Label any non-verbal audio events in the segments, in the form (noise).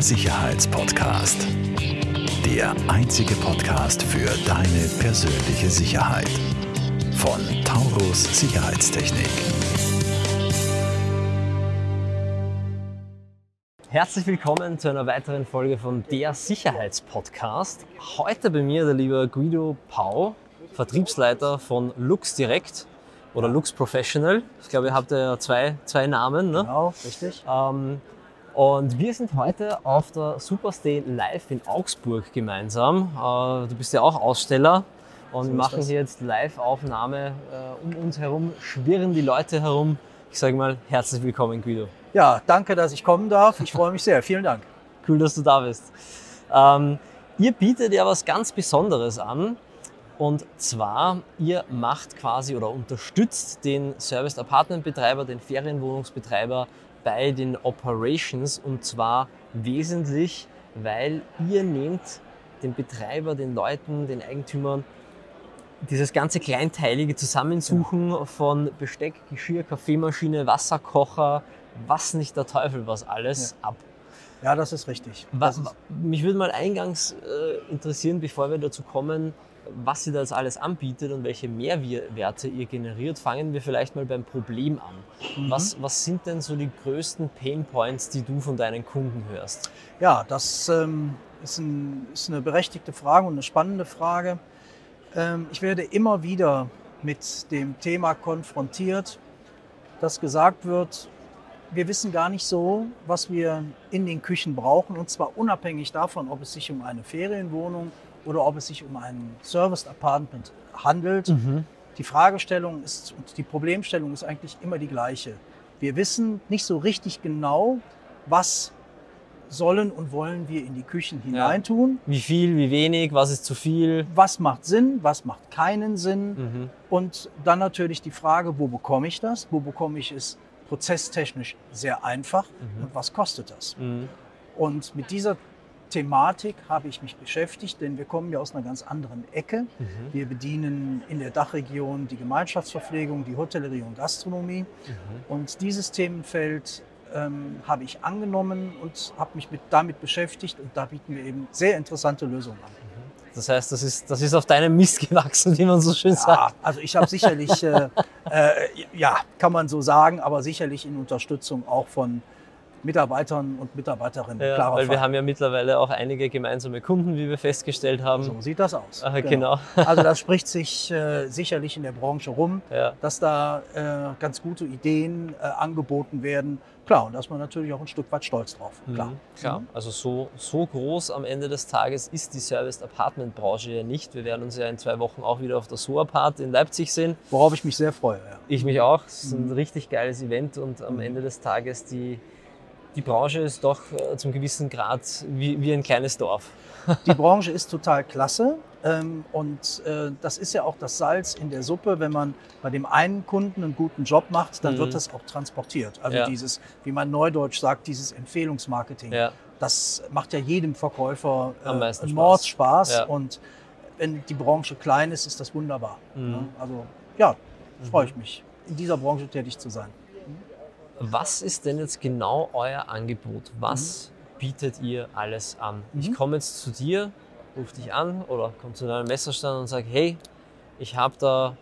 Der Sicherheitspodcast. Der einzige Podcast für deine persönliche Sicherheit. Von Taurus Sicherheitstechnik. Herzlich willkommen zu einer weiteren Folge von Der Sicherheitspodcast. Heute bei mir der liebe Guido Pau, Vertriebsleiter von Lux Direct oder Lux Professional. Ich glaube, ihr habt ja zwei, zwei Namen. Ne? Genau, richtig. Ähm, und wir sind heute auf der Superstay Live in Augsburg gemeinsam. Äh, du bist ja auch Aussteller und So wir machen hier jetzt Live-Aufnahme. Äh, um uns herum schwirren die Leute herum. Ich sage mal, herzlich willkommen, Guido. Ja, danke, dass ich kommen darf. Ich freue mich sehr. Vielen Dank. Cool, dass du da bist. Ähm, ihr bietet ja was ganz Besonderes an. Und zwar, ihr macht quasi oder unterstützt den Service Apartment Betreiber, den Ferienwohnungsbetreiber bei den Operations und zwar wesentlich, weil ihr nehmt den Betreiber, den Leuten, den Eigentümern dieses ganze kleinteilige Zusammensuchen von Besteck, Geschirr, Kaffeemaschine, Wasserkocher, was nicht der Teufel was alles ab. Ja, das ist richtig. Das ist, wa- mich würde mal eingangs äh, interessieren, bevor wir dazu kommen, was ihr da jetzt alles anbietet und welche Mehrwerte ihr generiert. Fangen wir vielleicht mal beim Problem an. Mhm. Was, was sind denn so die größten Pain Points, die du von deinen Kunden hörst? ja, das ähm, ist, ein, ist eine berechtigte Frage und eine spannende Frage. Ähm, ich werde immer wieder mit dem Thema konfrontiert, dass gesagt wird, wir wissen gar nicht so, was wir in den Küchen brauchen, und zwar unabhängig davon, ob es sich um eine Ferienwohnung oder ob es sich um ein Serviced Apartment handelt. Die Fragestellung ist und die Problemstellung ist eigentlich immer die gleiche. Wir wissen nicht so richtig genau, was sollen und wollen wir in die Küchen hineintun. Wie viel, wie wenig, was ist zu viel? Was macht Sinn, was macht keinen Sinn? Mhm. Und dann natürlich die Frage, wo bekomme ich das? Wo bekomme ich es prozesstechnisch sehr einfach und was kostet das? Mhm. Und mit dieser Thematik habe ich mich beschäftigt, denn wir kommen ja aus einer ganz anderen Ecke. Mhm. Wir bedienen in der Dachregion die Gemeinschaftsverpflegung, die Hotellerie und Gastronomie. Mhm. Und dieses Themenfeld ähm, habe ich angenommen und habe mich mit, damit beschäftigt. Und da bieten wir eben sehr interessante Lösungen an. Das heißt, das ist, das ist auf deinem Mist gewachsen, wie man so schön Ja, sagt. also ich habe sicherlich, äh, (laughs) äh, ja, kann man so sagen, aber sicherlich in Unterstützung auch von Mitarbeitern und Mitarbeiterinnen. Ja, Klarer weil wir Fall. haben ja mittlerweile auch einige gemeinsame Kunden, wie wir festgestellt haben. So sieht das aus. Ah, genau. (laughs) Also das (laughs) spricht sich äh, sicherlich in der Branche rum, Ja. dass da äh, ganz gute Ideen äh, angeboten werden. Klar, und da ist man natürlich auch ein Stück weit stolz drauf. Klar. Mhm, klar. Also so, so groß am Ende des Tages ist die Serviced Apartment Branche ja nicht. Wir werden uns ja in zwei Wochen auch wieder auf der SOA-Part in Leipzig sehen. Worauf ich mich sehr freue. Ja. Ich mich auch. Es ist Mhm. ein richtig geiles Event und am Ende des Tages die, die Branche ist doch äh, zum gewissen Grad wie, wie ein kleines Dorf. (laughs) Die Branche ist total klasse. Ähm, und äh, das ist ja auch das Salz in der Suppe. Wenn man bei dem einen Kunden einen guten Job macht, dann Mhm. wird das auch transportiert. Also Ja. dieses, wie man neudeutsch sagt, dieses Empfehlungsmarketing. Ja. Das macht ja jedem Verkäufer äh, einen Spaß. Mordspaß. Ja. Und wenn die Branche klein ist, ist das wunderbar. Mhm. Also ja, freue ich mich, in dieser Branche tätig zu sein. Was ist denn jetzt genau euer Angebot? Was bietet ihr alles an? Ich Mhm. komme jetzt zu dir, rufe dich an oder komme zu deinem Messerstand und sage, hey, ich habe da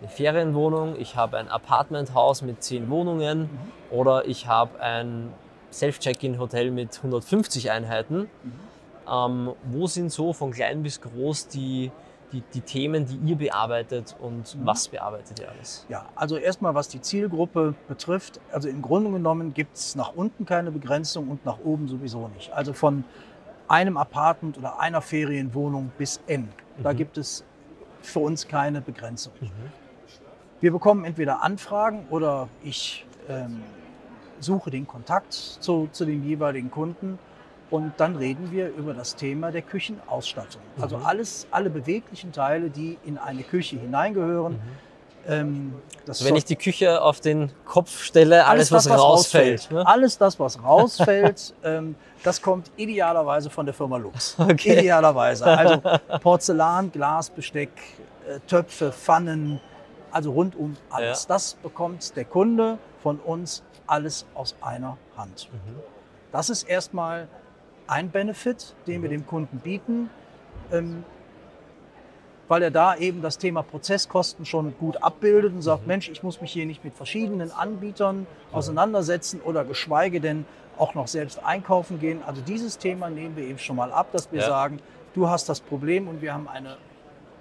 eine Ferienwohnung, ich habe ein Apartmenthaus mit 10 Wohnungen oder ich habe ein Self-Check-In-Hotel mit 150 Einheiten. Ähm, wo sind so von klein bis groß die, die, die Themen, die ihr bearbeitet und was bearbeitet ihr alles? Ja, also erstmal was die Zielgruppe betrifft. Also im Grunde genommen gibt es nach unten keine Begrenzung und nach oben sowieso nicht. Also von einem Apartment oder einer Ferienwohnung bis N. Da Mhm. gibt es für uns keine Begrenzung. Wir bekommen entweder Anfragen oder ich ähm, suche den Kontakt zu, zu den jeweiligen Kunden und dann reden wir über das Thema der Küchenausstattung. Also Mhm. alles, alle beweglichen Teile, die in eine Küche hineingehören. Ähm, das Also wenn ich die Küche auf den Kopf stelle, alles, was, das, rausfällt. Ne? Alles das, was (laughs) rausfällt, ähm, das kommt idealerweise von der Firma Lux. (laughs) Okay. Idealerweise. Also (laughs) Porzellan, Glas, Besteck, äh, Töpfe, Pfannen, also rundum alles. Ja. Das bekommt der Kunde von uns alles aus einer Hand. Mhm. Das ist erstmal ein Benefit, den wir dem Kunden bieten, ähm, weil er da eben das Thema Prozesskosten schon gut abbildet und sagt, Mensch, ich muss mich hier nicht mit verschiedenen Anbietern auseinandersetzen oder geschweige denn auch noch selbst einkaufen gehen. Also dieses Thema nehmen wir eben schon mal ab, dass wir Ja. sagen, du hast das Problem und wir haben eine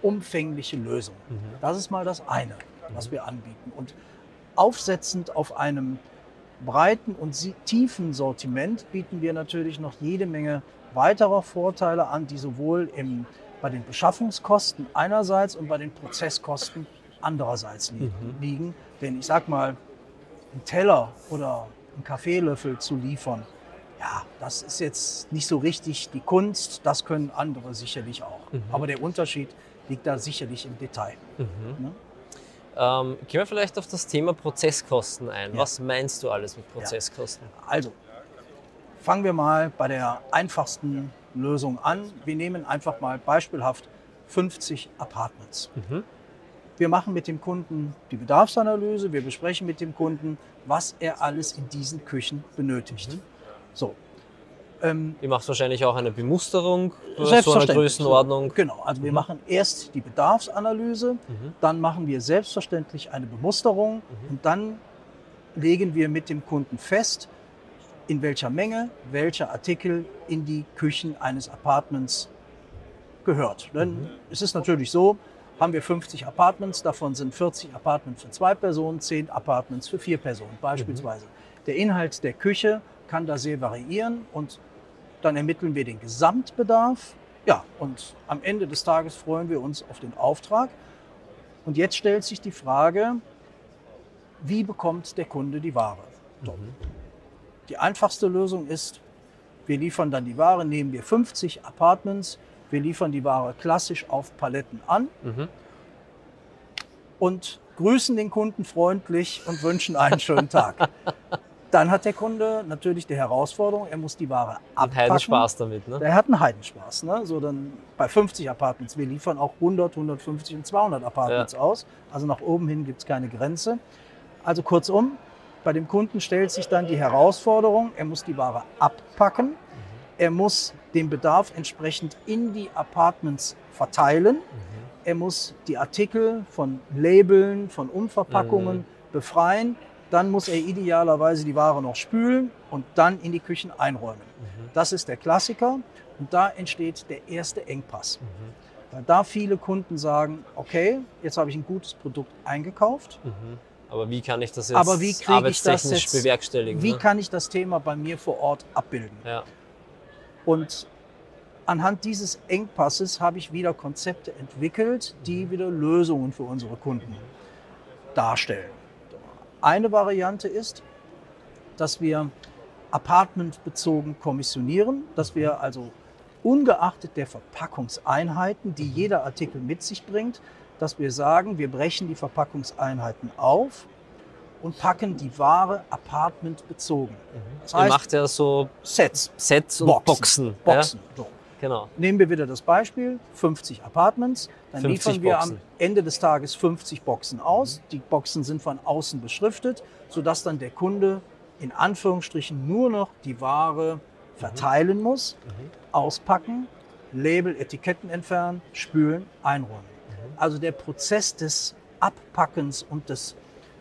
umfängliche Lösung. Das ist mal das eine, was wir anbieten. Und aufsetzend auf einem breiten und tiefen Sortiment bieten wir natürlich noch jede Menge weiterer Vorteile an, die sowohl im, bei den Beschaffungskosten einerseits und bei den Prozesskosten andererseits li liegen. Denn ich sag mal, einen Teller oder einen Kaffeelöffel zu liefern, ja, das ist jetzt nicht so richtig die Kunst, das können andere sicherlich auch. Aber der Unterschied liegt da sicherlich im Detail. Ähm, gehen wir vielleicht auf das Thema Prozesskosten ein. Ja. Was meinst du alles mit Prozesskosten? Also, fangen wir mal bei der einfachsten Lösung an. Wir nehmen einfach mal beispielhaft 50 Apartments. Wir machen mit dem Kunden die Bedarfsanalyse, wir besprechen mit dem Kunden, was er alles in diesen Küchen benötigt. So. Ähm, Ihr macht wahrscheinlich auch eine Bemusterung so eine Selbstverständlich. Größenordnung. Genau, also wir machen erst die Bedarfsanalyse, dann machen wir selbstverständlich eine Bemusterung und dann legen wir mit dem Kunden fest, in welcher Menge welcher Artikel in die Küchen eines Apartments gehört. Denn es ist natürlich so, haben wir 50 Apartments, davon sind 40 Apartments für zwei Personen, 10 Apartments für vier Personen beispielsweise. Der Inhalt der Küche kann da sehr variieren und dann ermitteln wir den Gesamtbedarf. Ja, und am Ende des Tages freuen wir uns auf den Auftrag. Und jetzt stellt sich die Frage, wie bekommt der Kunde die Ware? So. Die einfachste Lösung ist, wir liefern dann die Ware, nehmen wir 50 Apartments, wir liefern die Ware klassisch auf Paletten an Mhm. und grüßen den Kunden freundlich und wünschen einen schönen Tag. (laughs) Dann hat der Kunde natürlich die Herausforderung, er muss die Ware abpacken. Heidenspaß damit. Ne? Der hat einen Heidenspaß. Ne? So dann bei 50 Apartments. Wir liefern auch 100, 150 und 200 Apartments aus. Also nach oben hin gibt es keine Grenze. Also kurzum, bei dem Kunden stellt sich dann die Herausforderung, er muss die Ware abpacken. Er muss den Bedarf entsprechend in die Apartments verteilen. Er muss die Artikel von Labeln, von Umverpackungen befreien. Dann muss er idealerweise die Ware noch spülen und dann in die Küchen einräumen. Das ist der Klassiker und da entsteht der erste Engpass. Weil da viele Kunden sagen, okay, jetzt habe ich ein gutes Produkt eingekauft, Aber wie kann ich das jetzt aber wie kriege ich das arbeitstechnisch jetzt, bewerkstelligen? wie ne? kann ich das Thema bei mir vor Ort abbilden? ja. Und anhand dieses Engpasses habe ich wieder Konzepte entwickelt, die wieder Lösungen für unsere Kunden darstellen. Eine Variante ist, dass wir apartmentbezogen kommissionieren, dass wir also ungeachtet der Verpackungseinheiten, die jeder Artikel mit sich bringt, dass wir sagen, wir brechen die Verpackungseinheiten auf und packen die Ware apartmentbezogen. Das Ihr heißt, macht ja so Sets, Sets und Boxen. Boxen. Boxen. So. Genau. Nehmen wir wieder das Beispiel, 50 Apartments, dann 50 liefern wir Boxen. am Ende des Tages 50 Boxen aus. Die Boxen sind von außen beschriftet, sodass dann der Kunde in Anführungsstrichen nur noch die Ware verteilen muss, auspacken, Label, Etiketten entfernen, spülen, einräumen. Also der Prozess des Abpackens und des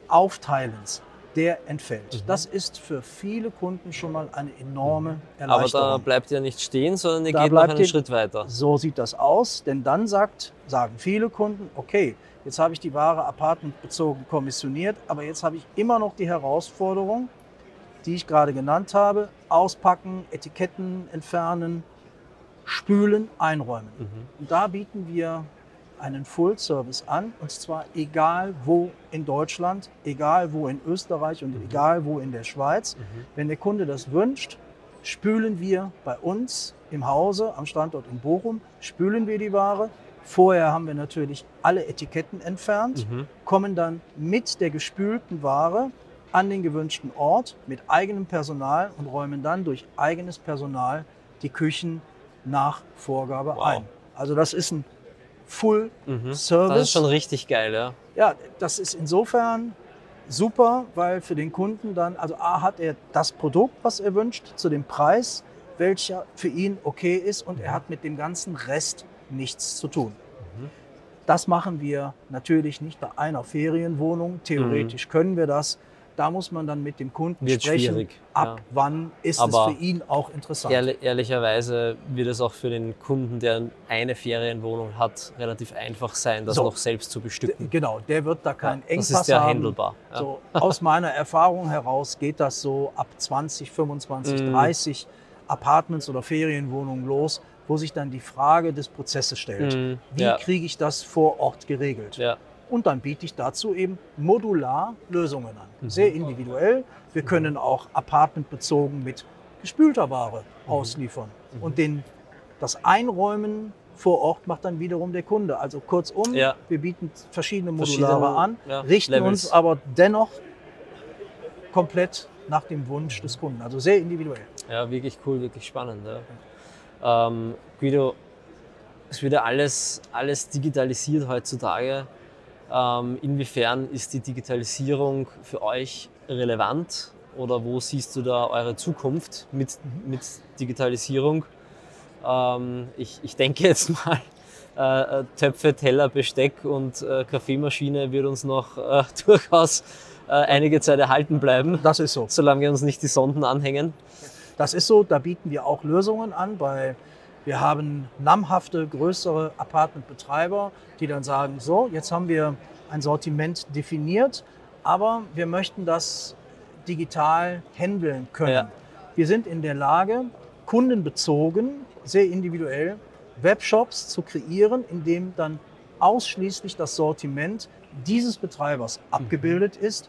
Aufteilens, der entfällt. Das ist für viele Kunden schon mal eine enorme Aber Erleichterung. da bleibt ihr nicht stehen, sondern ihr Da geht noch einen ihr- Schritt weiter. So sieht das aus, denn dann sagt, sagen viele Kunden, okay, jetzt habe ich die Ware apartmentbezogen kommissioniert, aber jetzt habe ich immer noch die Herausforderung, die ich gerade genannt habe, auspacken, Etiketten entfernen, spülen, einräumen. Und da bieten wir einen Full-Service an, und zwar egal wo in Deutschland, egal wo in Österreich und egal wo in der Schweiz. Wenn der Kunde das wünscht, spülen wir bei uns im Hause am Standort in Bochum, spülen wir die Ware. Vorher haben wir natürlich alle Etiketten entfernt, kommen dann mit der gespülten Ware an den gewünschten Ort mit eigenem Personal und räumen dann durch eigenes Personal die Küchen nach Vorgabe Wow. ein. Also das ist ein Full Mhm. Service. Das ist schon richtig geil, ja. Ja, das ist insofern super, weil für den Kunden dann, also A hat er das Produkt, was er wünscht, zu dem Preis, welcher für ihn okay ist und er hat mit dem ganzen Rest nichts zu tun. Das machen wir natürlich nicht bei einer Ferienwohnung. Theoretisch können wir das. Da muss man dann mit dem Kunden Wird sprechen, schwierig, ab ja. wann ist Aber es für ihn auch interessant. Ehrli ehrlicherweise wird es auch für den Kunden, der eine Ferienwohnung hat, relativ einfach sein, das So. noch selbst zu bestücken. Genau, der wird da keinen Ja, Engpass das ist ja haben. handelbar. Ja. So, aus meiner Erfahrung heraus geht das so ab 20, 25, Mm. 30 Apartments oder Ferienwohnungen los, wo sich dann die Frage des Prozesses stellt. Mm, Wie kriege ich das vor Ort geregelt? Und dann biete ich dazu eben modular Lösungen an. Mhm. Sehr individuell. Wir können auch apartmentbezogen mit gespülter Ware Mhm. ausliefern. Und den, das Einräumen vor Ort macht dann wiederum der Kunde. Also kurzum, Ja. wir bieten verschiedene Verschiedene, Modulare an, ja, richten Levels. uns aber dennoch komplett nach dem Wunsch des Kunden. Also sehr individuell. Ja, wirklich cool, wirklich spannend. Ja. Ähm, Guido, es wird ja alles, alles digitalisiert heutzutage. Ähm, inwiefern ist die Digitalisierung für euch relevant oder wo siehst du da eure Zukunft mit, mit Digitalisierung? Ähm, ich, ich denke jetzt mal, äh, äh, Töpfe, Teller, Besteck und äh, Kaffeemaschine wird uns noch äh, (laughs) durchaus äh, einige Zeit erhalten bleiben, Das ist so. solange wir uns nicht die Sonden anhängen. Das ist so, da bieten wir auch Lösungen an. Bei, wir haben namhafte, größere Apartmentbetreiber, die dann sagen, so, jetzt haben wir ein Sortiment definiert, aber wir möchten das digital handeln können. Ja. Wir sind in der Lage, kundenbezogen, sehr individuell, Webshops zu kreieren, in dem dann ausschließlich das Sortiment dieses Betreibers abgebildet ist.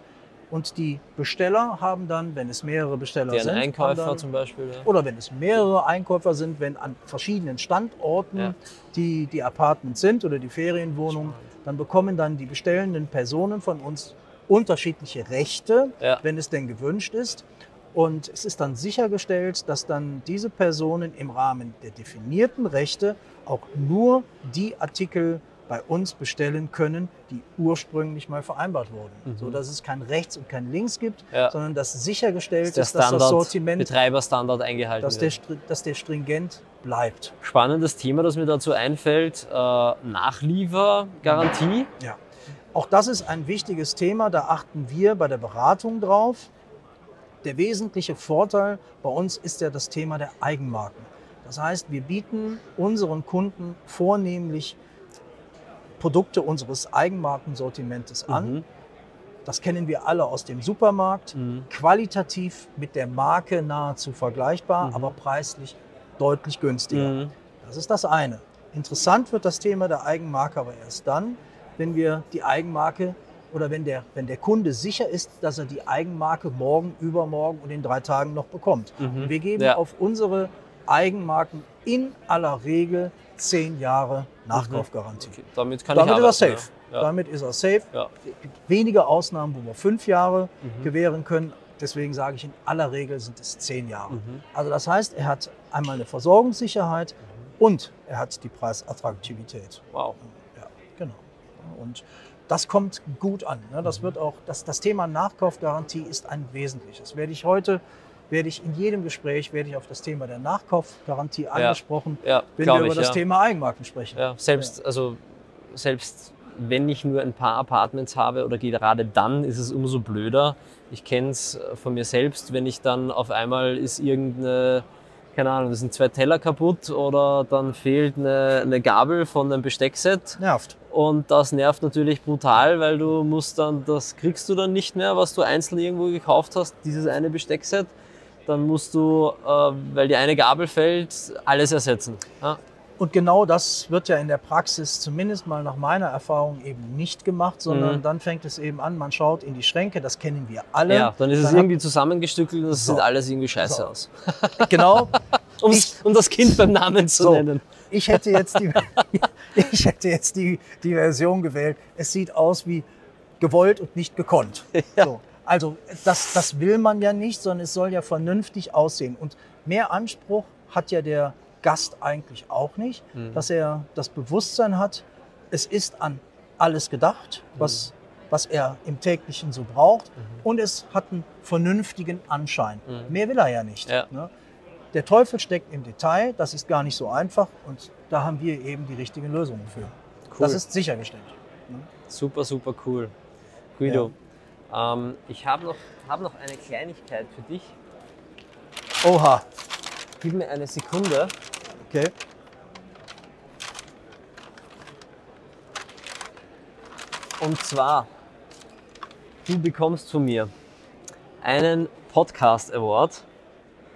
Und die Besteller haben dann, wenn es mehrere Besteller sind, Einkäufer dann, zum Beispiel. Ja. oder wenn es mehrere Einkäufer sind, wenn an verschiedenen Standorten Ja. die, die Apartments sind oder die Ferienwohnungen, dann bekommen dann die bestellenden Personen von uns unterschiedliche Rechte, Ja. wenn es denn gewünscht ist. Und es ist dann sichergestellt, dass dann diese Personen im Rahmen der definierten Rechte auch nur die Artikel bei uns bestellen können, die ursprünglich mal vereinbart wurden. So dass es kein Rechts und kein Links gibt, Mhm. Ja. sondern dass sichergestellt der ist, dass das Sortiment Betreiberstandard eingehalten dass der, wird. stri- dass der stringent bleibt. Spannendes Thema, das mir dazu einfällt, äh, Nachliefergarantie. Ja. Auch das ist ein wichtiges Thema, da achten wir bei der Beratung drauf. Der wesentliche Vorteil bei uns ist ja das Thema der Eigenmarken. Das heißt, wir bieten unseren Kunden vornehmlich Produkte unseres Eigenmarkensortimentes an. Mhm. Das kennen wir alle aus dem Supermarkt. Mhm. Qualitativ mit der Marke nahezu vergleichbar, Mhm. aber preislich deutlich günstiger. Mhm. Das ist das eine. Interessant wird das Thema der Eigenmarke aber erst dann, wenn wir die Eigenmarke oder wenn der, wenn der Kunde sicher ist, dass er die Eigenmarke morgen, übermorgen und in drei Tagen noch bekommt. Mhm. Wir geben Ja. auf unsere Eigenmarken in aller Regel zehn Jahre Nachkaufgarantie. Okay, damit kann Damit ich ist er safe. Ja. Damit ist er safe. Ja. Es gibt wenige Ausnahmen, wo wir fünf Jahre Mhm. gewähren können. Deswegen sage ich, in aller Regel sind es zehn Jahre. Mhm. Also das heißt, er hat einmal eine Versorgungssicherheit und er hat die Preisattraktivität. Wow. Ja, genau. Und das kommt gut an. Ne? Mhm. Das wird auch, das, das Thema Nachkaufgarantie ist ein wesentliches. Werde ich heute, werde ich in jedem Gespräch, werde ich auf das Thema der Nachkaufgarantie angesprochen, Ja, wenn wir über ich. das. Thema Eigenmarken sprechen. Ja, selbst, also selbst wenn ich nur ein paar Apartments habe oder gerade dann ist es umso blöder. Ich kenne es von mir selbst, wenn ich dann auf einmal ist irgendeine, keine Ahnung, es sind zwei Teller kaputt oder dann fehlt eine, eine Gabel von einem Besteckset Nervt. und das nervt natürlich brutal, weil du musst dann, das kriegst du dann nicht mehr, was du einzeln irgendwo gekauft hast, dieses eine Besteckset. Dann musst du, äh, weil die eine Gabel fällt, alles ersetzen. Ja? Und genau das wird ja in der Praxis zumindest mal nach meiner Erfahrung eben nicht gemacht, sondern Mhm. dann fängt es eben an, man schaut in die Schränke, das kennen wir alle. Ja, dann ist es Dann irgendwie zusammengestückelt und das So. sieht alles irgendwie scheiße So. aus. (laughs) Genau. (laughs) Um, Ich- um das Kind beim Namen zu So. nennen. Ich hätte jetzt die, (laughs) ich hätte jetzt die, die Version gewählt. Es sieht aus wie gewollt und nicht gekonnt. So. Also das, das will man ja nicht, sondern es soll ja vernünftig aussehen. Und mehr Anspruch hat ja der Gast eigentlich auch nicht, Mhm. dass er das Bewusstsein hat, es ist an alles gedacht, was, was er im täglichen so braucht. Und es hat einen vernünftigen Anschein. Mhm. Mehr will er ja nicht. Ja. Ne? der Teufel steckt im Detail, das ist gar nicht so einfach und da haben wir eben die richtigen Lösungen für. Cool. Das ist sichergestellt. Super, super cool. Guido, ähm, ich habe noch, hab noch eine Kleinigkeit für dich. Oha, Gib mir eine Sekunde. okay. Und zwar, du bekommst von mir einen Podcast Award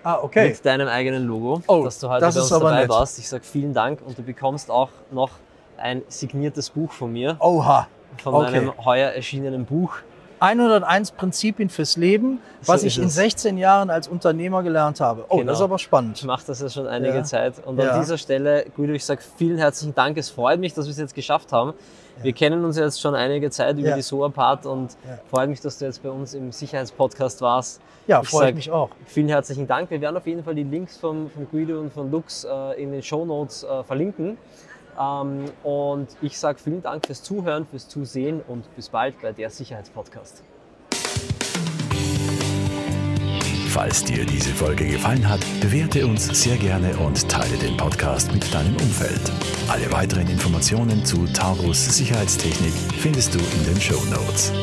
Ah, okay. mit deinem eigenen Logo, Oh, dass du heute das bei uns dabei nett. warst. Ich sage vielen Dank und du bekommst auch noch ein signiertes Buch von mir, Oha. von okay. meinem heuer erschienenen Buch. 101 Prinzipien fürs Leben, So was ist ich in es. 16 Jahren als Unternehmer gelernt habe. Oh, Genau. das ist aber Ich spannend. mache das ja schon einige Ja. Zeit. Und Ja. an dieser Stelle, Guido, ich sage vielen herzlichen Dank. Es freut mich, dass wir es jetzt geschafft haben. Wir kennen uns jetzt schon einige Zeit über Ja. die SOA-Part und Ja. freut mich, dass du jetzt bei uns im Sicherheitspodcast warst. Ja, Ich ich mich auch. Vielen herzlichen Dank. Wir werden auf jeden Fall die Links von, von Guido und von Lux äh, in den Shownotes äh, verlinken. Ähm, und ich sage vielen Dank fürs Zuhören, fürs Zusehen und bis bald bei der Sicherheitspodcast. Falls dir diese Folge gefallen hat, bewerte uns sehr gerne und teile den Podcast mit deinem Umfeld. Alle weiteren Informationen zu Taurus Sicherheitstechnik findest du in den Show Notes.